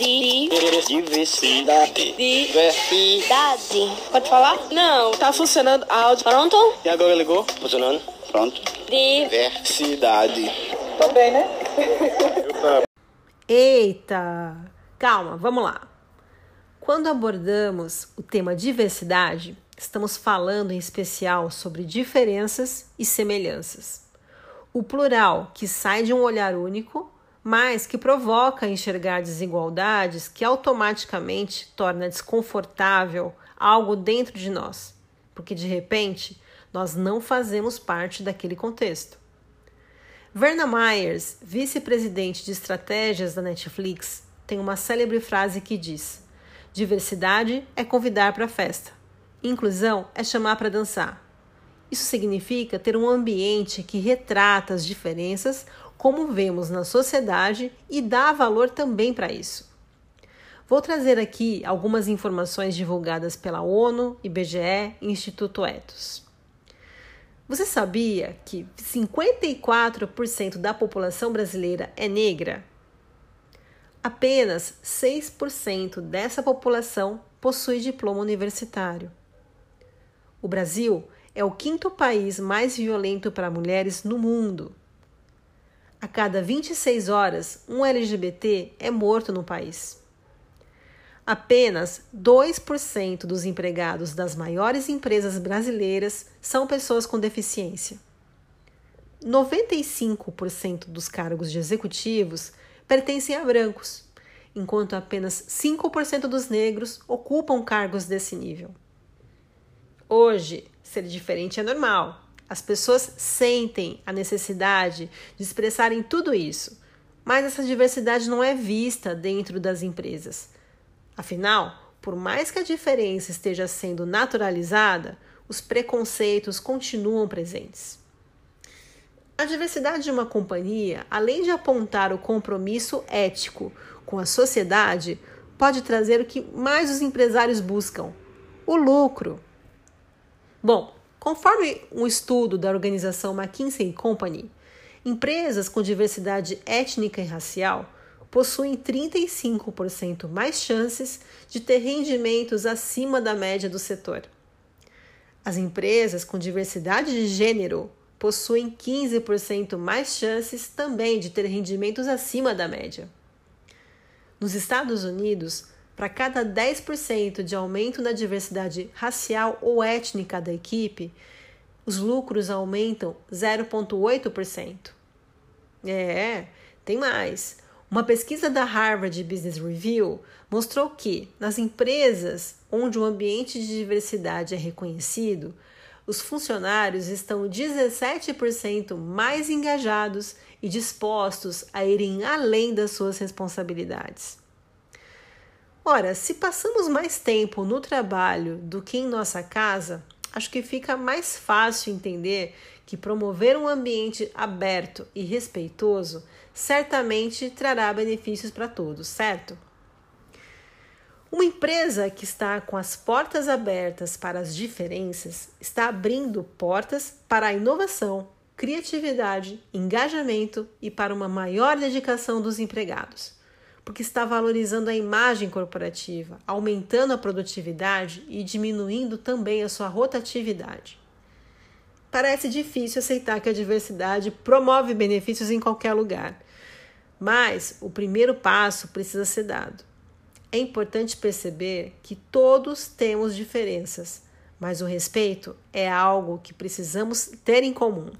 Di. Diversidade. Diversidade. Pode falar? Não, tá funcionando áudio. Pronto? E agora ligou? Funcionando? Pronto. Diversidade. Tô bem, né? Eita! Calma, vamos lá. Quando abordamos o tema diversidade, estamos falando em especial sobre diferenças e semelhanças. O plural que sai de um olhar único, mas que provoca enxergar desigualdades que automaticamente torna desconfortável algo dentro de nós, porque de repente nós não fazemos parte daquele contexto. Verna Myers, vice-presidente de estratégias da Netflix, tem uma célebre frase que diz: Diversidade é convidar para a festa. Inclusão é chamar para dançar. Isso significa ter um ambiente que retrata as diferenças como vemos na sociedade e dá valor também para isso. Vou trazer aqui algumas informações divulgadas pela ONU, IBGE e Instituto Etos. Você sabia que 54% da população brasileira é negra? Apenas 6% dessa população possui diploma universitário. O Brasil é o quinto país mais violento para mulheres no mundo. A cada 26 horas, um LGBT é morto no país. Apenas 2% dos empregados das maiores empresas brasileiras são pessoas com deficiência. 95% dos cargos de executivos pertencem a brancos, enquanto apenas 5% dos negros ocupam cargos desse nível. Hoje, ser diferente é normal. As pessoas sentem a necessidade de expressarem tudo isso, mas essa diversidade não é vista dentro das empresas. Afinal, por mais que a diferença esteja sendo naturalizada, os preconceitos continuam presentes. A diversidade de uma companhia, além de apontar o compromisso ético com a sociedade, pode trazer o que mais os empresários buscam: o lucro. Bom, conforme um estudo da organização McKinsey Company, empresas com diversidade étnica e racial possuem 35% mais chances de ter rendimentos acima da média do setor. As empresas com diversidade de gênero possuem 15% mais chances também de ter rendimentos acima da média. Nos Estados Unidos, para cada 10% de aumento na diversidade racial ou étnica da equipe, os lucros aumentam 0,8%. É, tem mais. Uma pesquisa da Harvard Business Review mostrou que, nas empresas onde o ambiente de diversidade é reconhecido, os funcionários estão 17% mais engajados e dispostos a irem além das suas responsabilidades. Ora, se passamos mais tempo no trabalho do que em nossa casa, acho que fica mais fácil entender que promover um ambiente aberto e respeitoso certamente trará benefícios para todos, certo? Uma empresa que está com as portas abertas para as diferenças está abrindo portas para a inovação, criatividade, engajamento e para uma maior dedicação dos empregados, porque está valorizando a imagem corporativa, aumentando a produtividade e diminuindo também a sua rotatividade. Parece difícil aceitar que a diversidade promove benefícios em qualquer lugar, mas o primeiro passo precisa ser dado. É importante perceber que todos temos diferenças, mas o respeito é algo que precisamos ter em comum.